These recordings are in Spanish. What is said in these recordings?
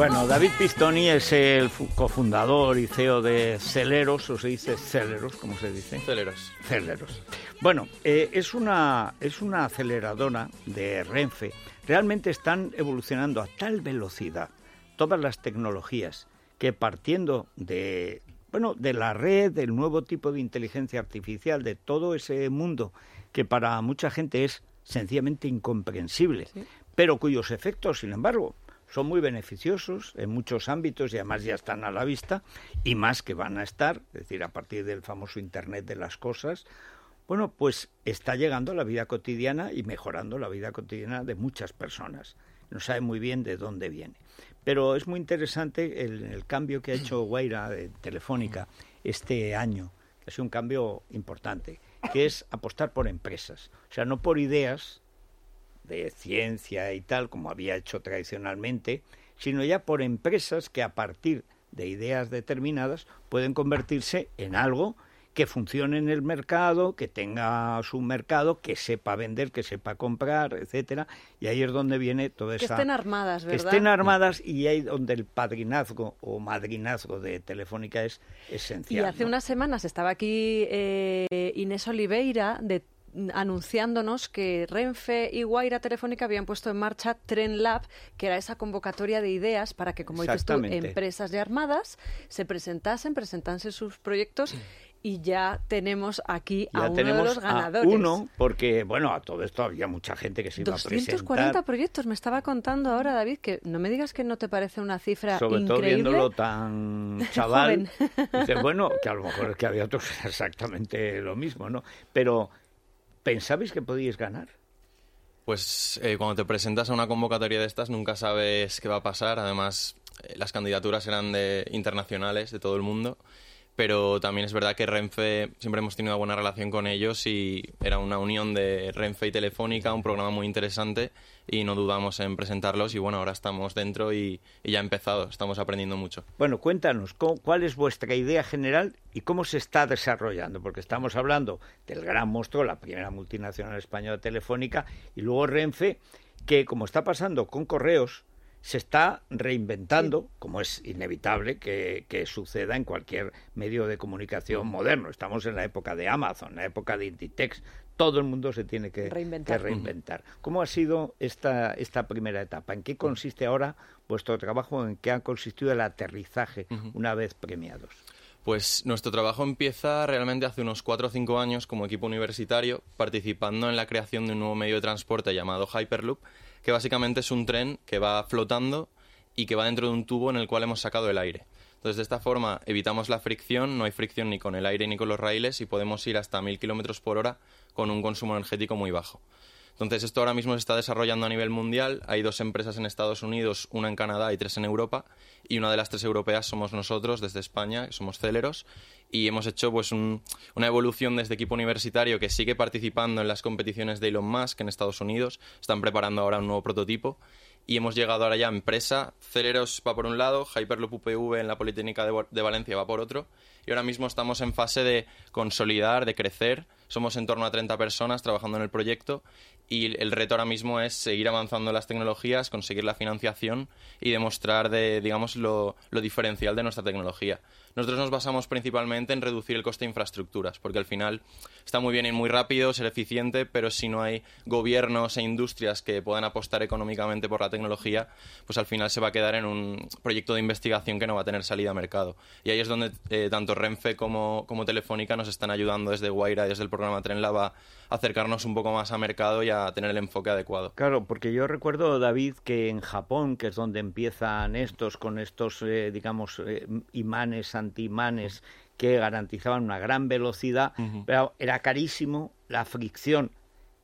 Bueno, David Pistoni es el fu- cofundador y CEO de Celeros, o se dice Celeros, como se dice? Celeros. Celeros. Bueno, eh, es, una, es una aceleradora de Renfe. Realmente están evolucionando a tal velocidad todas las tecnologías que partiendo de, bueno, de la red, del nuevo tipo de inteligencia artificial, de todo ese mundo que para mucha gente es sencillamente incomprensible, pero cuyos efectos, sin embargo, son muy beneficiosos en muchos ámbitos y además ya están a la vista y más que van a estar, es decir, a partir del famoso Internet de las cosas, bueno, pues está llegando a la vida cotidiana y mejorando la vida cotidiana de muchas personas. No sabe muy bien de dónde viene. Pero es muy interesante el, el cambio que ha hecho Guaira de Telefónica este año. Ha sido un cambio importante, que es apostar por empresas. O sea, no por ideas de ciencia y tal, como había hecho tradicionalmente, sino ya por empresas que a partir de ideas determinadas pueden convertirse en algo que funcione en el mercado, que tenga su mercado, que sepa vender, que sepa comprar, etcétera, y ahí es donde viene toda Que esa estén armadas, que ¿verdad? estén armadas y ahí donde el padrinazgo o madrinazgo de Telefónica es Y esencial. hace ¿no? unas semanas estaba aquí eh, Inés Oliveira de, anunciándonos que Renfe y Guaira Telefónica habían puesto en marcha Tren Lab, que era esa convocatoria de ideas para que, como dices tú, empresas ya armadas se presentasen, presentasen sus proyectos y ya tenemos aquí Ya a uno tenemos de los a ganadores. uno, porque, bueno, a todo esto había mucha gente que se iba a 240 presentar. proyectos, me estaba contando ahora David, que no me digas que no te parece una cifra sobre todo viéndolo tan chaval, dices, bueno, que a lo mejor es que había otros exactamente lo mismo, ¿no? Pero, ¿pensabais que podíais ganar? Pues eh, cuando te presentas a una convocatoria de estas nunca sabes qué va a pasar. Además, eh, las candidaturas eran de internacionales de todo el mundo. Pero también es verdad que Renfe siempre hemos tenido una buena relación con ellos y era una unión de Renfe y Telefónica, un programa muy interesante y no dudamos en presentarlos y bueno, ahora estamos dentro y, y ya empezado, estamos aprendiendo mucho. Bueno, cuéntanos, ¿cómo- ¿cuál es vuestra idea general y cómo se está desarrollando? Porque estamos hablando del gran monstruo, la primera multinacional española telefónica, y luego Renfe, que como está pasando con Correos, se está reinventando, como es inevitable que, que suceda en cualquier medio de comunicación moderno. Estamos en la época de Amazon, la época de Inditex. Todo el mundo se tiene que Reinventar. que reinventar. ¿Cómo ha sido esta, esta primera etapa? ¿En qué consiste ahora vuestro trabajo? ¿En qué ha consistido el aterrizaje una vez premiados? Pues nuestro trabajo empieza realmente hace unos 4 o 5 años como equipo universitario, participando en la creación de un nuevo medio de transporte llamado Hyperloop, que básicamente es un tren que va flotando y que va dentro de un tubo en el cual hemos sacado el aire. Entonces, de esta forma evitamos la fricción, no hay fricción ni con el aire ni con los raíles y podemos ir hasta 1000 kilómetros por hora con un consumo energético muy bajo. Entonces, esto ahora mismo se está desarrollando a nivel mundial. Hay dos empresas en Estados Unidos, una en Canadá y tres en Europa. Y una de las tres europeas somos nosotros, desde España, que somos Celeros. Y hemos hecho pues un- una evolución desde equipo universitario que sigue participando en las competiciones de Elon Musk en Estados Unidos. Están preparando ahora un nuevo prototipo. Y hemos llegado ahora ya a empresa. Celeros va por un lado, Hyperloop UPV en la Politécnica de, de Valencia va por otro. Y ahora mismo estamos en fase de consolidar, de crecer. Somos en torno a 30 personas trabajando en el proyecto y el reto ahora mismo es seguir avanzando en las tecnologías, conseguir la financiación y demostrar de, digamos, lo, lo diferencial de nuestra tecnología. Nosotros nos basamos principalmente en reducir el coste de infraestructuras, porque al final está muy bien ir muy rápido, ser eficiente, pero si no hay gobiernos e industrias que puedan apostar económicamente por la tecnología, pues al final se va a quedar en un proyecto de investigación que no va a tener salida a mercado. Y ahí es donde eh, tanto Renfe como, como Telefónica nos están ayudando desde Guaira y desde el programa TrenLab a acercarnos un poco más a mercado y a tener el enfoque adecuado. Claro, porque yo recuerdo, David, que en Japón, que es donde empiezan estos, con estos, eh, digamos, eh, imanes, antiimanes, que garantizaban una gran velocidad, pero era carísimo, la fricción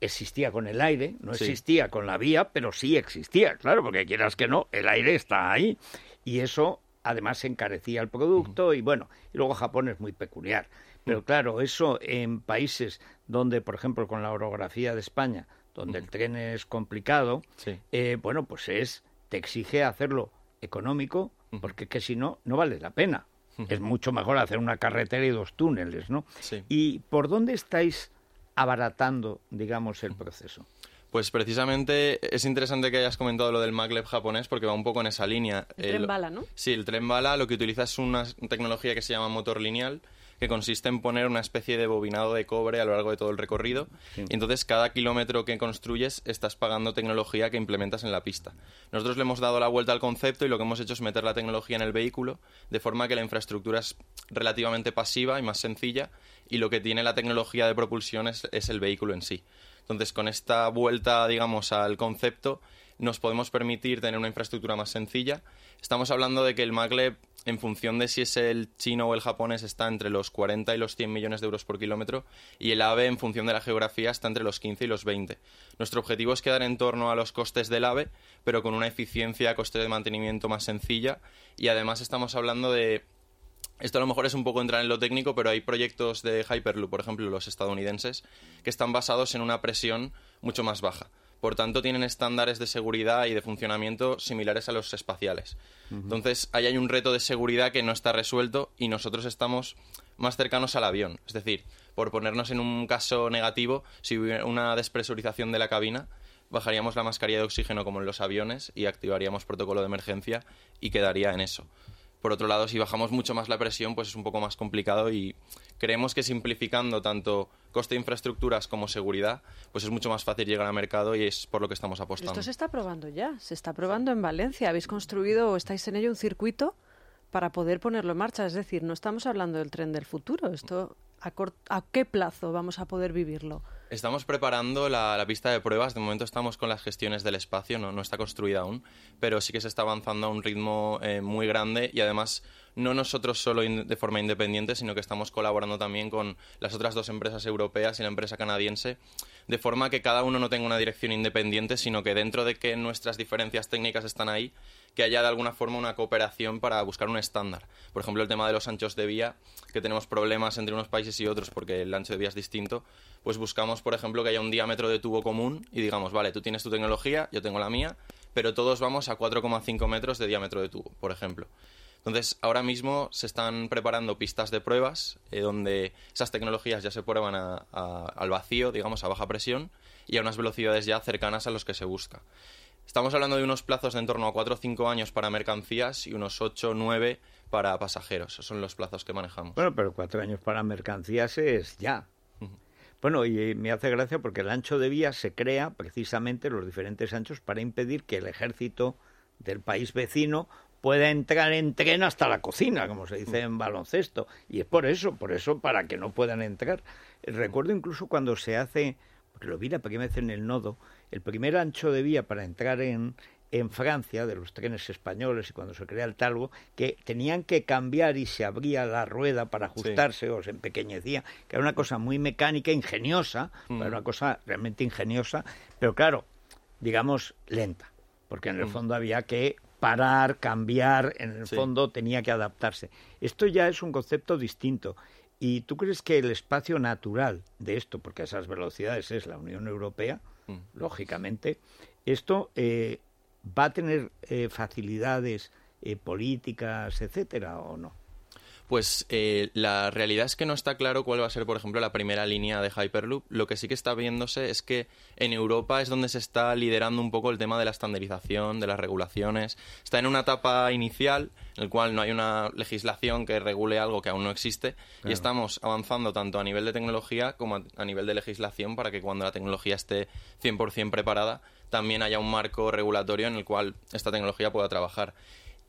existía con el aire, no Sí. existía con la vía, pero sí existía, claro, porque quieras que no, el aire está ahí. Y eso además se encarecía el producto y bueno, y luego Japón es muy peculiar. Pero claro, eso en países donde, por ejemplo, con la orografía de España, donde el tren es complicado, Sí. eh, bueno, pues es, te exige hacerlo económico, porque es que si no, no vale la pena. Es mucho mejor hacer una carretera y dos túneles, ¿no? Sí. ¿Y por dónde estáis abaratando, digamos, el proceso? Pues precisamente es interesante que hayas comentado lo del maglev japonés porque va un poco en esa línea. El tren bala, ¿no? Sí, el tren bala lo que utiliza es una tecnología que se llama motor lineal, que consiste en poner una especie de bobinado de cobre a lo largo de todo el recorrido. Y entonces cada kilómetro que construyes estás pagando tecnología que implementas en la pista. Nosotros le hemos dado la vuelta al concepto y lo que hemos hecho es meter la tecnología en el vehículo, de forma que la infraestructura es relativamente pasiva y más sencilla, y lo que tiene la tecnología de propulsión es, es el vehículo en sí. Entonces, con esta vuelta, digamos, al concepto, nos podemos permitir tener una infraestructura más sencilla. Estamos hablando de que el maglev, en función de si es el chino o el japonés, está entre los 40 y los 100 millones de euros por kilómetro, y el AVE, en función de la geografía, está entre los 15 y los 20. Nuestro objetivo es quedar en torno a los costes del AVE, pero con una eficiencia, coste de mantenimiento más sencilla, y además estamos hablando de esto a lo mejor es un poco entrar en lo técnico, pero hay proyectos de Hyperloop, por ejemplo, los estadounidenses, que están basados en una presión mucho más baja. Por tanto, tienen estándares de seguridad y de funcionamiento similares a los espaciales. Entonces, ahí hay un reto de seguridad que no está resuelto y nosotros estamos más cercanos al avión. Es decir, por ponernos en un caso negativo, si hubiera una despresurización de la cabina, bajaríamos la mascarilla de oxígeno como en los aviones y activaríamos protocolo de emergencia y quedaría en eso. Por otro lado, si bajamos mucho más la presión, pues es un poco más complicado y creemos que simplificando tanto coste de infraestructuras como seguridad, pues es mucho más fácil llegar al mercado y es por lo que estamos apostando. esto se está probando ya, se está probando en Valencia. Habéis construido o estáis en ello un circuito para poder ponerlo en marcha. Es decir, no estamos hablando del tren del futuro. Esto, ¿a, qué plazo vamos a poder vivirlo? Estamos preparando la, pista de pruebas. De momento estamos con las gestiones del espacio, no, está construida aún, pero sí que se está avanzando a un ritmo eh, muy grande y además no nosotros solo de forma independiente, sino que estamos colaborando también con las otras dos empresas europeas y la empresa canadiense, de forma que cada uno no tenga una dirección independiente, sino que dentro de que nuestras diferencias técnicas están ahí, que haya de alguna forma una cooperación para buscar un estándar. Por ejemplo, el tema de los anchos de vía, que tenemos problemas entre unos países y otros porque el ancho de vía es distinto, pues buscamos, por ejemplo, que haya un diámetro de tubo común y digamos, vale, tú tienes tu tecnología, yo tengo la mía, pero todos vamos a 4,5 metros de diámetro de tubo, por ejemplo. Entonces, ahora mismo se están preparando pistas de pruebas eh, donde esas tecnologías ya se prueban al vacío, digamos, a baja presión y a unas velocidades ya cercanas a los que se busca. Estamos hablando de unos plazos de en torno a 4 o 5 años para mercancías y unos 8 o 9 para pasajeros. Esos son los plazos que manejamos. Bueno, pero cuatro años para mercancías es ya. Bueno, y eh, me hace gracia porque el ancho de vía se crea precisamente los diferentes anchos para impedir que el ejército del país vecino pueda entrar en tren hasta la cocina, como se dice en baloncesto. Y es por eso, por eso, para que no puedan entrar. Recuerdo incluso cuando se hace, porque lo vi la primera vez en el nodo, el primer ancho de vía para entrar en, en Francia, de los trenes españoles y cuando se crea el talgo, que tenían que cambiar y se abría la rueda para ajustarse o se empequeñecía, que era una cosa muy mecánica, ingeniosa, era una cosa realmente ingeniosa, pero claro, digamos lenta, porque en el fondo había que parar, cambiar, en el Sí. fondo tenía que adaptarse. Esto ya es un concepto distinto. ¿Y tú crees que el espacio natural de esto, porque a esas velocidades es la Unión Europea, lógicamente, esto eh, va a tener eh, facilidades eh, políticas, etcétera, o no? Pues eh, la realidad es que no está claro cuál va a ser, por ejemplo, la primera línea de Hyperloop. Lo que sí que está viéndose es que en Europa es donde se está liderando un poco el tema de la estandarización, de las regulaciones. Está en una etapa inicial en la cual no hay una legislación que regule algo que aún no existe y estamos avanzando tanto a nivel de tecnología como a, a nivel de legislación para que cuando la tecnología esté 100% preparada también haya un marco regulatorio en el cual esta tecnología pueda trabajar.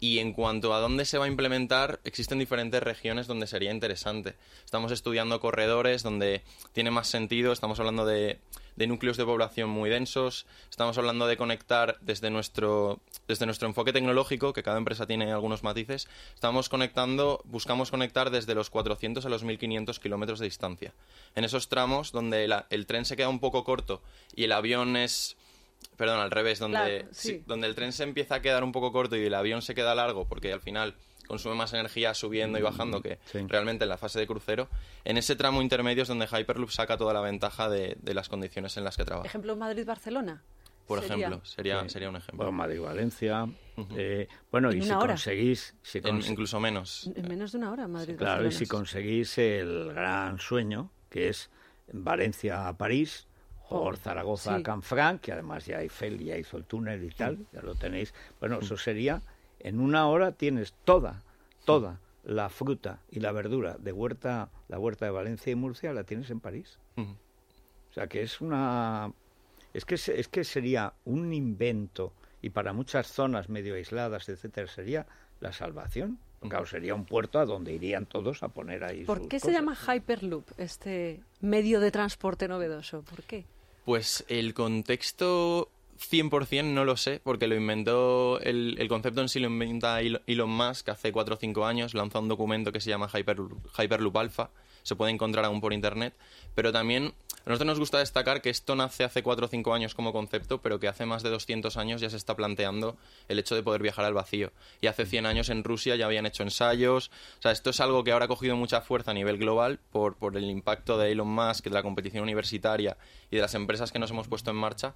Y en cuanto a dónde se va a implementar, existen diferentes regiones donde sería interesante. Estamos estudiando corredores donde tiene más sentido, estamos hablando de, de núcleos de población muy densos, estamos hablando de conectar desde nuestro, desde nuestro enfoque tecnológico, que cada empresa tiene algunos matices, estamos conectando, buscamos conectar desde los 400 a los 1500 kilómetros de distancia. En esos tramos donde la- el tren se queda un poco corto y el avión es Perdón, al revés, donde, Claro, sí, sí. donde el tren se empieza a quedar un poco corto y el avión se queda largo, porque al final consume más energía subiendo y bajando que Sí. realmente en la fase de crucero, en ese tramo intermedio es donde Hyperloop saca toda la ventaja de, de las condiciones en las que trabaja. Ejemplo, Madrid-Barcelona. Por sería. ejemplo, sería, Sí. sería un ejemplo. Bueno, Madrid-Valencia. eh, bueno, En y si hora. conseguís... Si En- cons- incluso menos. En menos de una hora, Claro, y si conseguís el gran sueño, que es Valencia a París, o Oh, Zaragoza sí. a Canfranc, que además ya Eiffel ya hizo el túnel y tal, ya lo tenéis. Bueno, eso sería, en una hora tienes toda, toda la fruta y la verdura de huerta, la huerta de Valencia y Murcia, la tienes en París. O sea que es una es que es que sería un invento y para muchas zonas medio aisladas, etcétera, sería la salvación. Claro, sería un puerto a donde irían todos a poner ahí. ¿Por sus qué se llama Hyperloop, este medio de transporte novedoso? ¿Por qué? Pues el contexto 100% no lo sé, porque lo inventó, el, el concepto en sí lo inventa Elo- Elon Musk hace 4 o 5 años, lanzó un documento que se llama Hyperloop, Hyperloop Alpha, se puede encontrar aún por internet, pero también a nosotros nos gusta destacar que esto nace hace 4 o 5 años como concepto, pero que hace más de 200 años ya se está planteando el hecho de poder viajar al vacío. Y hace 100 años en Rusia ya habían hecho ensayos, o sea, esto es algo que ahora ha cogido mucha fuerza a nivel global por, por el impacto de Elon Musk, de la competición universitaria y de las empresas que nos hemos puesto en marcha,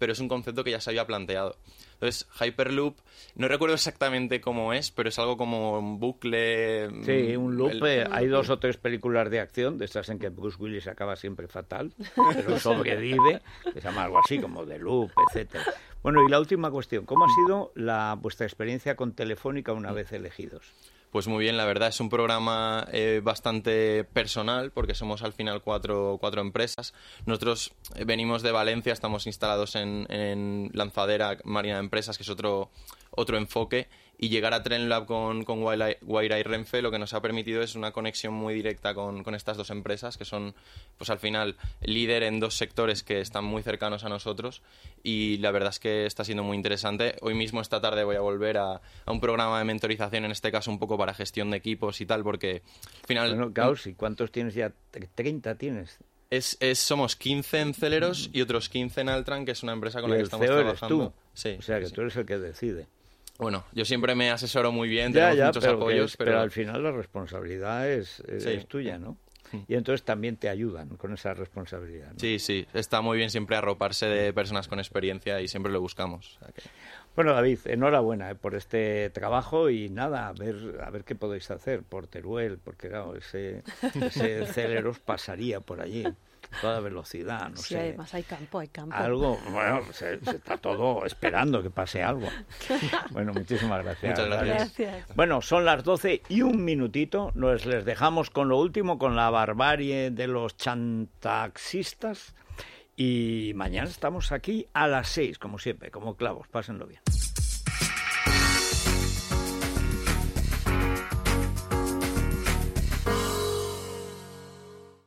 pero es un concepto que ya se había planteado. Entonces, Hyperloop, no recuerdo exactamente cómo es, pero es algo como un bucle... Sí, mm, un loop. el- eh, hay dos o tres películas de acción, de estas en que Bruce Willis acaba siempre fatal, pero sobrevive, que se llama algo así como The Loop, etcétera. Bueno, y la última cuestión, ¿cómo ha sido la vuestra experiencia con Telefónica una vez elegidos? Pues muy bien, la verdad es un programa eh, bastante personal porque somos al final cuatro, cuatro empresas. Nosotros eh, venimos de Valencia, estamos instalados en, en Lanzadera Marina de Empresas, que es otro, otro enfoque, y llegar a TrenLab con, con Guaira y Renfe lo que nos ha permitido es una conexión muy directa con, con estas dos empresas, que son pues al final líder en dos sectores que están muy cercanos a nosotros y la verdad es que está siendo muy interesante. Hoy mismo esta tarde voy a volver a, a un programa de mentorización, en este caso un poco para gestión de equipos y tal, porque al final Bueno, Caos, ¿y cuántos tienes ya? ¿30 tienes? es, es- somos 15 en Celeros y otros 15 en Altran, que es una empresa con Y la que estamos CEO eres trabajando. tú. Sí, o sea, que sí. tú eres el que decide. Bueno, yo siempre me asesoro muy bien, tenemos ya, muchos pero, apoyos, pero... pero al final la responsabilidad es, es- Sí. es tuya, ¿no? Y entonces también te ayudan con esa responsabilidad. ¿no? Sí, sí, está muy bien siempre arroparse de personas con experiencia y siempre lo buscamos. Bueno, David, enhorabuena eh, por este trabajo y nada, a ver, a ver qué podéis hacer por Teruel, porque claro, ese, ese Celeros pasaría por allí toda velocidad, no sí, sé. además hay campo, hay campo. Algo, bueno, se, se está todo esperando que pase algo. Bueno, muchísimas gracias. Muchas. Gracias. Bueno, son las 12 y un minutito. Nos les dejamos con lo último, con la barbarie de los chantaxistas. Y mañana estamos aquí a las 6, como siempre, como clavos. Pásenlo bien.